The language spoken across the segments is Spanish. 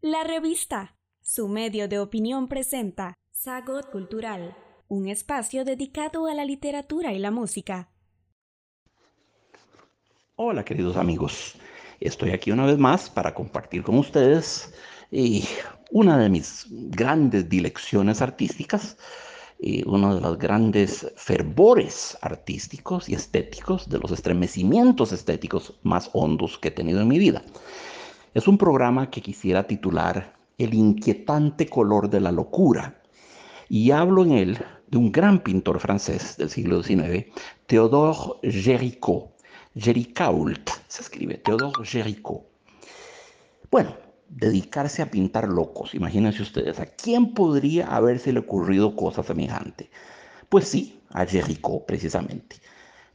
La revista, su medio de opinión presenta Sagot Cultural, un espacio dedicado a la literatura y la música. Hola queridos amigos, estoy aquí una vez más para compartir con ustedes una de mis grandes dilecciones artísticas y uno de los grandes fervores artísticos y estéticos, de los estremecimientos estéticos más hondos que he tenido en mi vida. Es un programa que quisiera titular El inquietante color de la locura. Y hablo en él de un gran pintor francés del siglo XIX, Théodore Géricault. Géricault se escribe, Théodore Géricault. Bueno, dedicarse a pintar locos, imagínense ustedes, ¿a quién podría haberse ocurrido cosa semejante? Pues sí, a Géricault precisamente.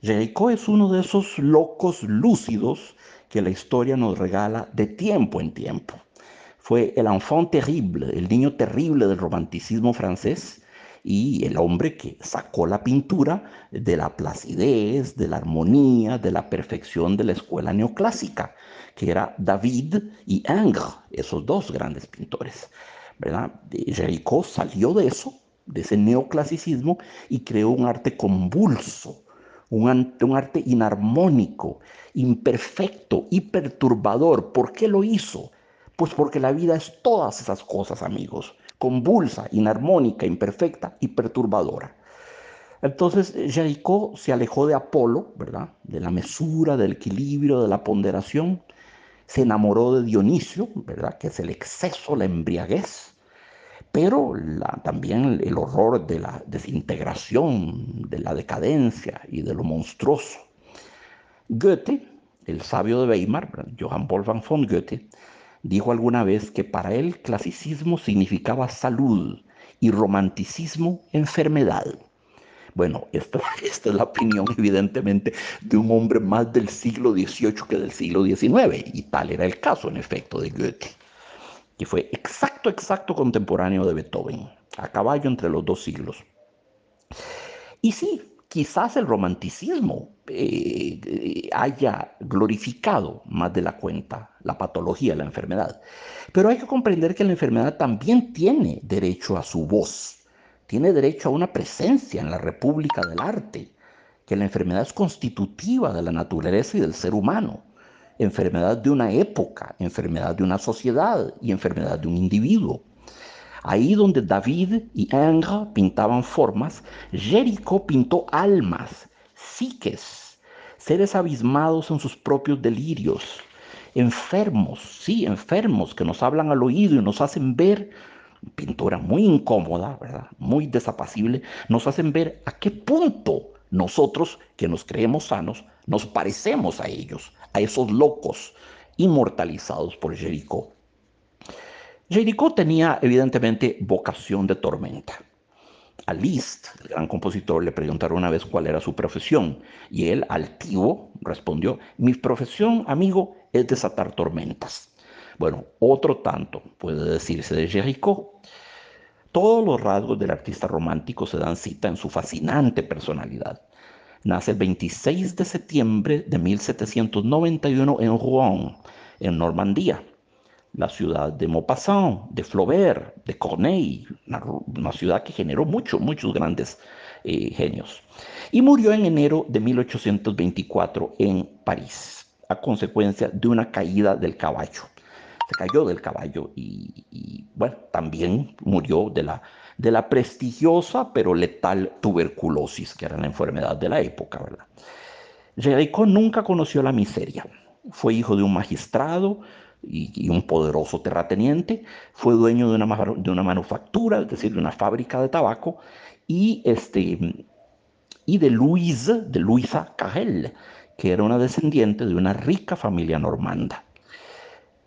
Géricault es uno de esos locos lúcidos que la historia nos regala de tiempo en tiempo. Fue el enfant terrible, el niño terrible del romanticismo francés y el hombre que sacó la pintura de la placidez, de la armonía, de la perfección de la escuela neoclásica, que era David y Ingres, esos dos grandes pintores. ¿verdad? Géricault salió de eso, de ese neoclasicismo, y creó un arte convulso, un arte inarmónico, imperfecto y perturbador. ¿Por qué lo hizo? Pues porque la vida es todas esas cosas, amigos, convulsa, inarmónica, imperfecta y perturbadora. Entonces, Jericho se alejó de Apolo, ¿verdad? De la mesura, del equilibrio, de la ponderación. Se enamoró de Dionisio, ¿verdad? Que es el exceso, la embriaguez. Pero también el horror de la desintegración, de la decadencia y de lo monstruoso. Goethe, el sabio de Weimar, Johann Wolfgang von Goethe, dijo alguna vez que para él clasicismo significaba salud y romanticismo enfermedad. Bueno, esta, es la opinión evidentemente de un hombre más del siglo XVIII que del siglo XIX, y tal era el caso en efecto de Goethe, que fue exacto, exacto contemporáneo de Beethoven, a caballo entre los dos siglos. Y sí, quizás el romanticismo eh, haya glorificado más de la cuenta la patología, la enfermedad. Pero hay que comprender que la enfermedad también tiene derecho a su voz, tiene derecho a una presencia en la República del Arte, que la enfermedad es constitutiva de la naturaleza y del ser humano, enfermedad de una época, enfermedad de una sociedad y enfermedad de un individuo. Ahí donde David y Ingres pintaban formas, Jericho pintó almas, psiques, seres abismados en sus propios delirios, enfermos, sí, enfermos que nos hablan al oído y nos hacen ver, pintura muy incómoda, ¿verdad? Muy desapacible, nos hacen ver a qué punto nosotros que nos creemos sanos nos parecemos a ellos, a esos locos inmortalizados por Jericho. Jericho tenía evidentemente vocación de tormenta. A Liszt, el gran compositor, le preguntaron una vez cuál era su profesión y él, altivo, respondió, mi profesión, amigo, es desatar tormentas. Bueno, otro tanto puede decirse de Jericho. Todos los rasgos del artista romántico se dan cita en su fascinante personalidad. Nace el 26 de septiembre de 1791 en Rouen, en Normandía la ciudad de Maupassant, de Flaubert, de Corneille, una, ciudad que generó muchos, muchos grandes eh, genios. Y murió en enero de 1824 en París, a consecuencia de una caída del caballo. Se cayó del caballo y, bueno, también murió de la, de la prestigiosa pero letal tuberculosis, que era la enfermedad de la época, ¿verdad? Jericho nunca conoció la miseria. Fue hijo de un magistrado, y, un poderoso terrateniente, fue dueño de una, de una manufactura, es decir, de una fábrica de tabaco, y, este, y de Louise, de Luisa Cagel, que era una descendiente de una rica familia normanda.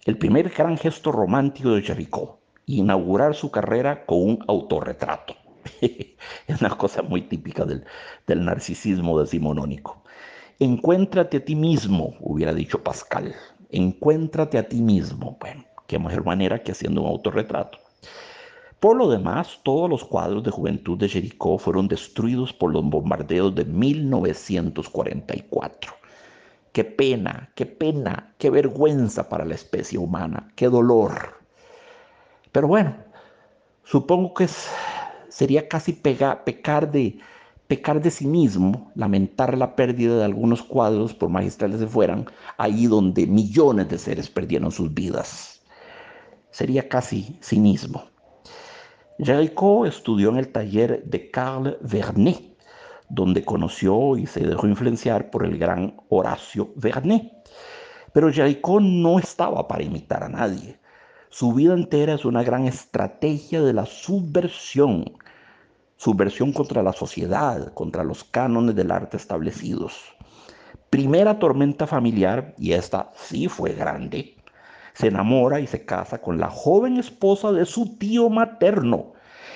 El primer gran gesto romántico de Jericho, inaugurar su carrera con un autorretrato. es una cosa muy típica del, del narcisismo decimonónico. Encuéntrate a ti mismo, hubiera dicho Pascal, encuéntrate a ti mismo. Bueno, qué mejor manera que haciendo un autorretrato. Por lo demás, todos los cuadros de juventud de Jericó fueron destruidos por los bombardeos de 1944. Qué pena, qué pena, qué vergüenza para la especie humana, qué dolor. Pero bueno, supongo que sería casi pecar de pecar de cinismo, lamentar la pérdida de algunos cuadros, por magistrales que fueran, ahí donde millones de seres perdieron sus vidas. Sería casi cinismo. Jericho estudió en el taller de Carl Vernet, donde conoció y se dejó influenciar por el gran Horacio Vernet. Pero Jericho no estaba para imitar a nadie. Su vida entera es una gran estrategia de la subversión, subversión contra la sociedad, contra los cánones del arte establecidos. Primera tormenta familiar, y esta sí fue grande, se enamora y se casa con la joven esposa de su tío materno,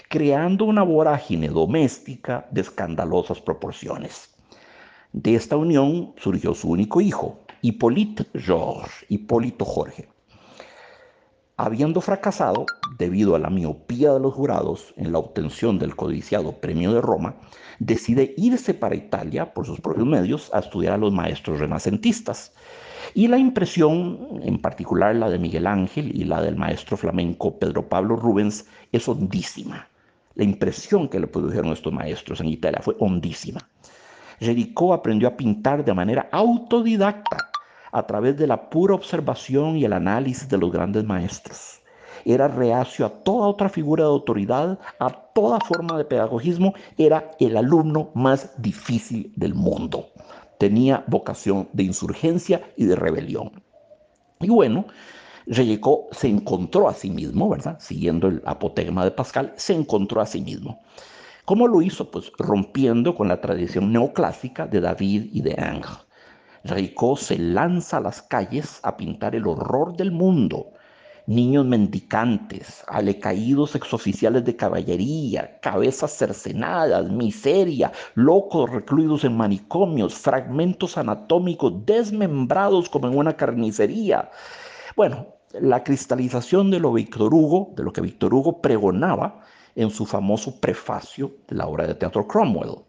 creando una vorágine doméstica de escandalosas proporciones. De esta unión surgió su único hijo, Hipólito Jorge. Habiendo fracasado, debido a la miopía de los jurados en la obtención del codiciado Premio de Roma, decide irse para Italia por sus propios medios a estudiar a los maestros renacentistas. Y la impresión, en particular la de Miguel Ángel y la del maestro flamenco Pedro Pablo Rubens, es hondísima. La impresión que le produjeron estos maestros en Italia fue hondísima. Jericó aprendió a pintar de manera autodidacta a través de la pura observación y el análisis de los grandes maestros. Era reacio a toda otra figura de autoridad, a toda forma de pedagogismo, era el alumno más difícil del mundo. Tenía vocación de insurgencia y de rebelión. Y bueno, Reyecó se encontró a sí mismo, ¿verdad? Siguiendo el apotegma de Pascal, se encontró a sí mismo. ¿Cómo lo hizo? Pues rompiendo con la tradición neoclásica de David y de Ángel Ricó se lanza a las calles a pintar el horror del mundo. Niños mendicantes, alecaídos exoficiales de caballería, cabezas cercenadas, miseria, locos recluidos en manicomios, fragmentos anatómicos desmembrados como en una carnicería. Bueno, la cristalización de lo Víctor Hugo, de lo que Víctor Hugo pregonaba en su famoso prefacio de la obra de teatro Cromwell.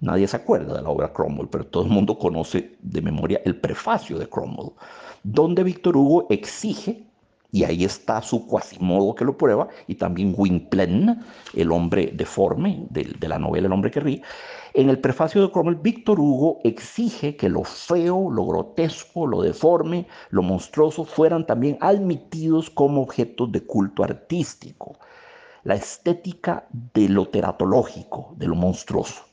Nadie se acuerda de la obra Cromwell, pero todo el mundo conoce de memoria el prefacio de Cromwell, donde Víctor Hugo exige, y ahí está su cuasimodo que lo prueba, y también Gwynplaine, el hombre deforme de, de la novela El hombre que ríe, en el prefacio de Cromwell, Víctor Hugo exige que lo feo, lo grotesco, lo deforme, lo monstruoso fueran también admitidos como objetos de culto artístico. La estética de lo teratológico, de lo monstruoso.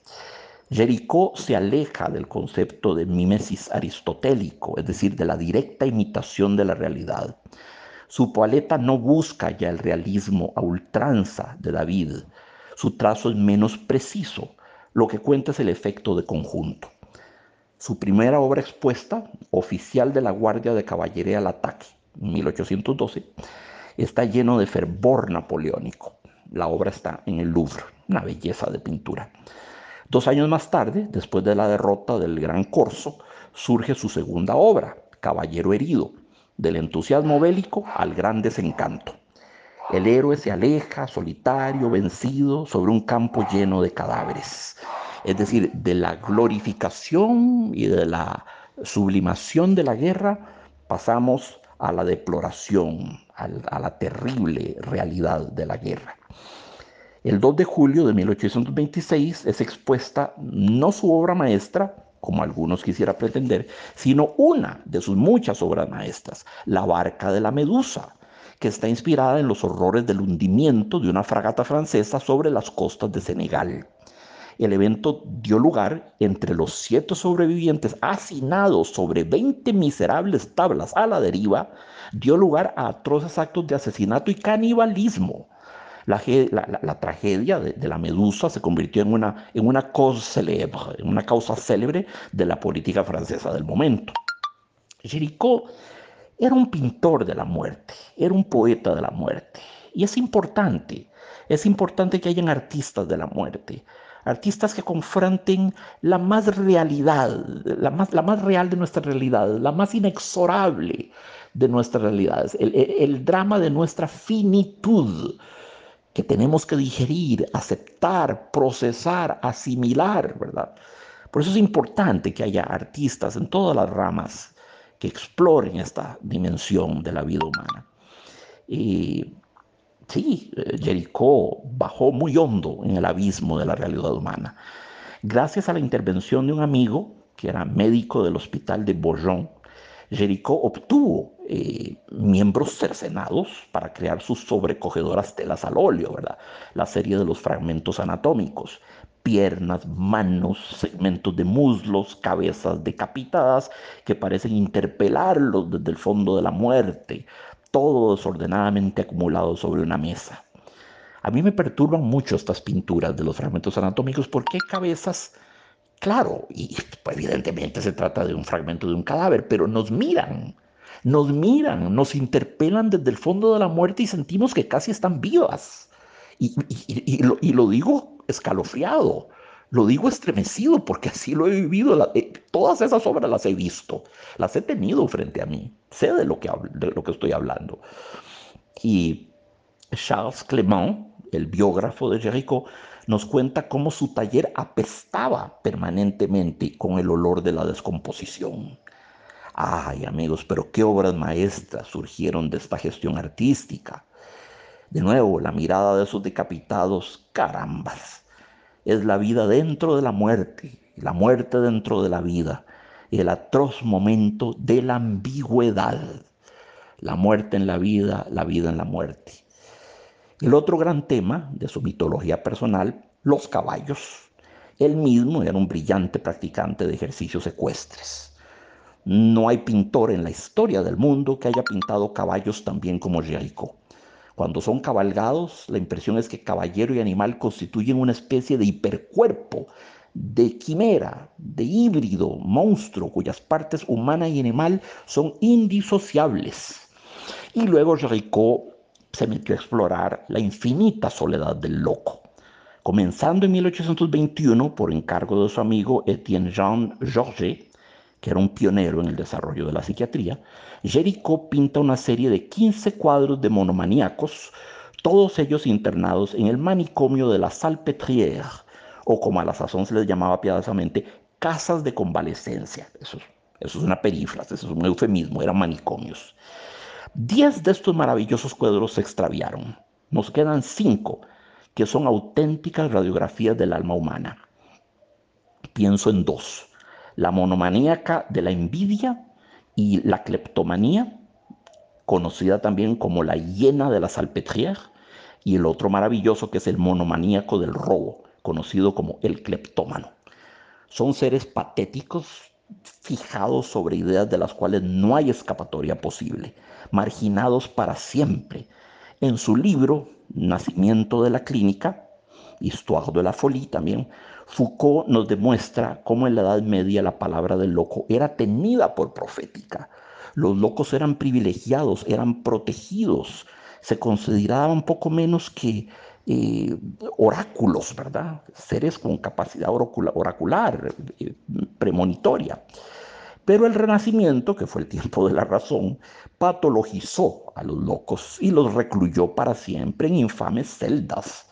Jericó se aleja del concepto de mimesis aristotélico, es decir, de la directa imitación de la realidad. Su paleta no busca ya el realismo a ultranza de David. Su trazo es menos preciso. Lo que cuenta es el efecto de conjunto. Su primera obra expuesta, Oficial de la Guardia de Caballería al Ataque, 1812, está lleno de fervor napoleónico. La obra está en el Louvre, una belleza de pintura. Dos años más tarde, después de la derrota del Gran Corso, surge su segunda obra, Caballero herido, del entusiasmo bélico al gran desencanto. El héroe se aleja, solitario, vencido, sobre un campo lleno de cadáveres. Es decir, de la glorificación y de la sublimación de la guerra pasamos a la deploración, a la terrible realidad de la guerra. El 2 de julio de 1826 es expuesta no su obra maestra, como algunos quisiera pretender, sino una de sus muchas obras maestras, La barca de la Medusa, que está inspirada en los horrores del hundimiento de una fragata francesa sobre las costas de Senegal. El evento dio lugar entre los siete sobrevivientes hacinados sobre 20 miserables tablas a la deriva, dio lugar a atroces actos de asesinato y canibalismo la, tragedia de, la medusa se convirtió en una, en una causa célebre, en una causa célebre de la política francesa del momento. Géricault era un pintor de la muerte, era un poeta de la muerte. Y es importante, es importante que hayan artistas de la muerte, artistas que confronten la más realidad, la más, la más real de nuestra realidad, la más inexorable de nuestras realidades, el, el drama de nuestra finitud, que tenemos que digerir, aceptar, procesar, asimilar, ¿verdad? Por eso es importante que haya artistas en todas las ramas que exploren esta dimensión de la vida humana. Y sí, eh, Jericó bajó muy hondo en el abismo de la realidad humana. Gracias a la intervención de un amigo que era médico del hospital de Bourgon, Jericó obtuvo eh, miembros cercenados para crear sus sobrecogedoras telas al óleo, ¿verdad? La serie de los fragmentos anatómicos, piernas, manos, segmentos de muslos, cabezas decapitadas que parecen interpelarlos desde el fondo de la muerte, todo desordenadamente acumulado sobre una mesa. A mí me perturban mucho estas pinturas de los fragmentos anatómicos porque hay cabezas Claro, y evidentemente se trata de un fragmento de un cadáver, pero nos miran, nos miran, nos interpelan desde el fondo de la muerte y sentimos que casi están vivas. Y, lo, digo escalofriado, lo digo estremecido porque así lo he vivido. Eh, todas esas obras las he visto, las he tenido frente a mí, sé de lo que, de lo que estoy hablando. Y Charles Clement, el biógrafo de Jericho, nos cuenta cómo su taller apestaba permanentemente con el olor de la descomposición. Ay, amigos, pero qué obras maestras surgieron de esta gestión artística. De nuevo, la mirada de esos decapitados, carambas. Es la vida dentro de la muerte, la muerte dentro de la vida, el atroz momento de la ambigüedad. La muerte en la vida, la vida en la muerte. El otro gran tema de su mitología personal, los caballos. Él mismo era un brillante practicante de ejercicios ecuestres. No hay pintor en la historia del mundo que haya pintado caballos tan bien como Jericho. Cuando son cabalgados, la impresión es que caballero y animal constituyen una especie de hipercuerpo, de quimera, de híbrido, monstruo, cuyas partes humana y animal son indisociables. Y luego Jericho se metió a explorar la infinita soledad del loco. Comenzando en 1821 por encargo de su amigo Etienne Jean Georges, que era un pionero en el desarrollo de la psiquiatría, Jericho pinta una serie de 15 cuadros de monomaníacos, todos ellos internados en el manicomio de la Salpêtrière, o como a la sazón se les llamaba piadosamente, casas de convalecencia. Eso, eso es una perífrase, eso es un eufemismo, eran manicomios. Diez de estos maravillosos cuadros se extraviaron. Nos quedan cinco, que son auténticas radiografías del alma humana. Pienso en dos, la monomaníaca de la envidia y la cleptomanía, conocida también como la hiena de la salpêtrière, y el otro maravilloso que es el monomaníaco del robo, conocido como el cleptómano. Son seres patéticos, fijados sobre ideas de las cuales no hay escapatoria posible marginados para siempre. En su libro Nacimiento de la Clínica, Histoire de la Folie también, Foucault nos demuestra cómo en la Edad Media la palabra del loco era tenida por profética. Los locos eran privilegiados, eran protegidos, se consideraban poco menos que eh, oráculos, ¿verdad? Seres con capacidad oracular, eh, premonitoria. Pero el Renacimiento, que fue el tiempo de la razón, patologizó a los locos y los recluyó para siempre en infames celdas.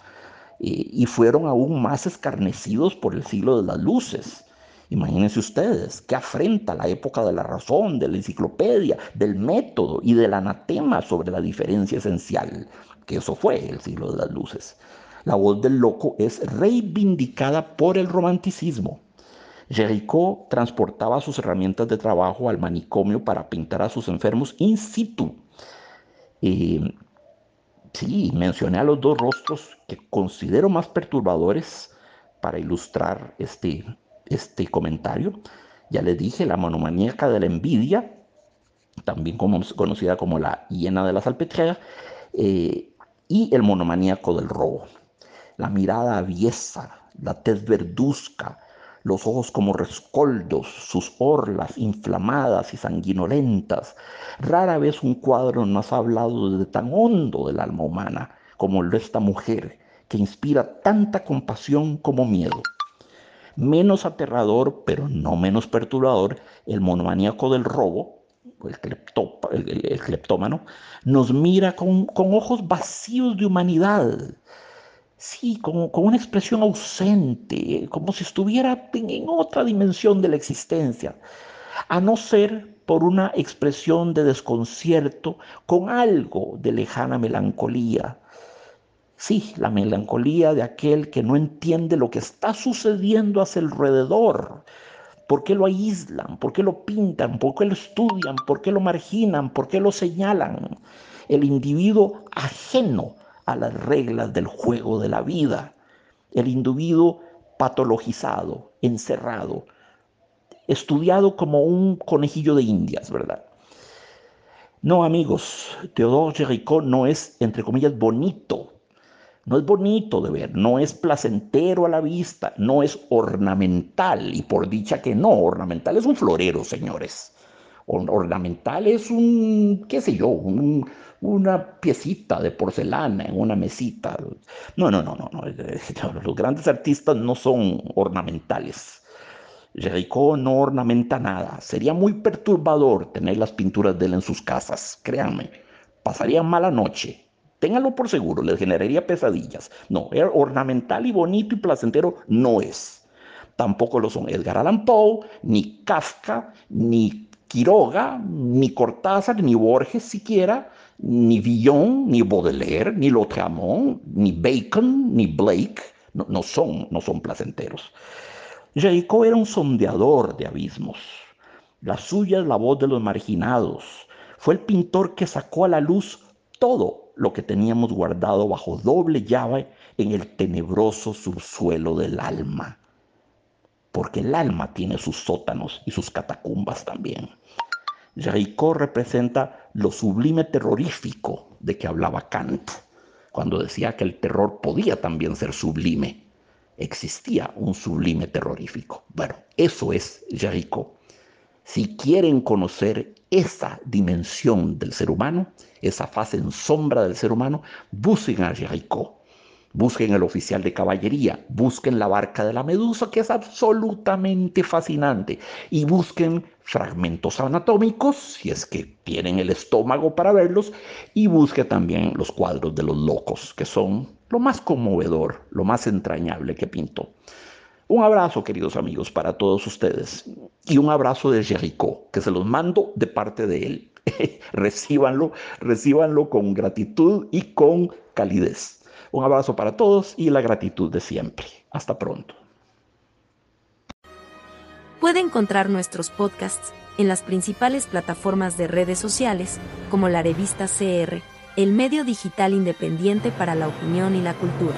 y fueron aún más escarnecidos por el siglo de las luces. Imagínense ustedes, qué afrenta la época de la razón, de la enciclopedia, del método y del anatema sobre la diferencia esencial, que eso fue el siglo de las luces. La voz del loco es reivindicada por el romanticismo. Jericho transportaba sus herramientas de trabajo al manicomio para pintar a sus enfermos in situ. sí, mencioné a los dos rostros que considero más perturbadores para ilustrar este, este comentario. Ya les dije, la monomaníaca de la envidia, también conocida como la hiena de la salpetrea, eh, y el monomaníaco del robo. La mirada aviesa, la tez verduzca, los ojos como rescoldos, sus orlas inflamadas y sanguinolentas. Rara vez un cuadro nos ha hablado de tan hondo del alma humana como de esta mujer, que inspira tanta compasión como miedo. Menos aterrador, pero no menos perturbador, el monomaníaco del robo, el, cleptómano, nos mira con ojos vacíos de humanidad, sí, con una expresión ausente, como si estuviera en, otra dimensión de la existencia, a no ser por una expresión de desconcierto con algo de lejana melancolía. Sí, la melancolía de aquel que no entiende lo que está sucediendo a su alrededor. ¿Por qué lo aíslan? ¿Por qué lo pintan? ¿Por qué lo estudian? ¿Por qué lo marginan? ¿Por qué lo señalan? El individuo ajeno a las reglas del juego de la vida. El individuo patologizado, encerrado, estudiado como un conejillo de indias, ¿verdad? No, amigos, Teodoro Jericó no es, entre comillas, bonito. No es bonito de ver, no es placentero a la vista, no es ornamental. Y por dicha que no, ornamental es un florero, señores. Ornamental es un, qué sé yo, una piecita de porcelana en una mesita. No, no, no, no, no. Los grandes artistas no son ornamentales. Jericó no ornamenta nada. Sería muy perturbador tener las pinturas de él en sus casas, créanme. Pasarían mala noche. Ténganlo por seguro, les generaría pesadillas. No, ornamental y bonito y placentero no es. Tampoco lo son Edgar Allan Poe, ni Kafka, ni Quiroga, ni Cortázar, ni Borges siquiera, ni Villon, ni Baudelaire, ni Lautréamont, ni Bacon, ni Blake. No, son, no son placenteros. Jacob era un sondeador de abismos. La suya es la voz de los marginados. Fue el pintor que sacó a la luz todo lo que teníamos guardado bajo doble llave en el tenebroso subsuelo del alma. Porque el alma tiene sus sótanos y sus catacumbas también. Jacob representa lo sublime terrorífico de que hablaba Kant, cuando decía que el terror podía también ser sublime existía un sublime terrorífico. Bueno, eso es Jericho. Si quieren conocer esa dimensión del ser humano, esa fase en sombra del ser humano, busquen a Jericho. Busquen el oficial de caballería, busquen la barca de la medusa, que es absolutamente fascinante, y busquen fragmentos anatómicos, si es que tienen el estómago para verlos, y busquen también los cuadros de los locos, que son lo más conmovedor, lo más entrañable que pintó. Un abrazo, queridos amigos, para todos ustedes y un abrazo de Jericho, que se los mando de parte de él. recíbanlo, recíbanlo con gratitud y con calidez. Un abrazo para todos y la gratitud de siempre. Hasta pronto. Puede encontrar nuestros podcasts en las principales plataformas de redes sociales, como la revista CR el medio digital independiente para la opinión y la cultura.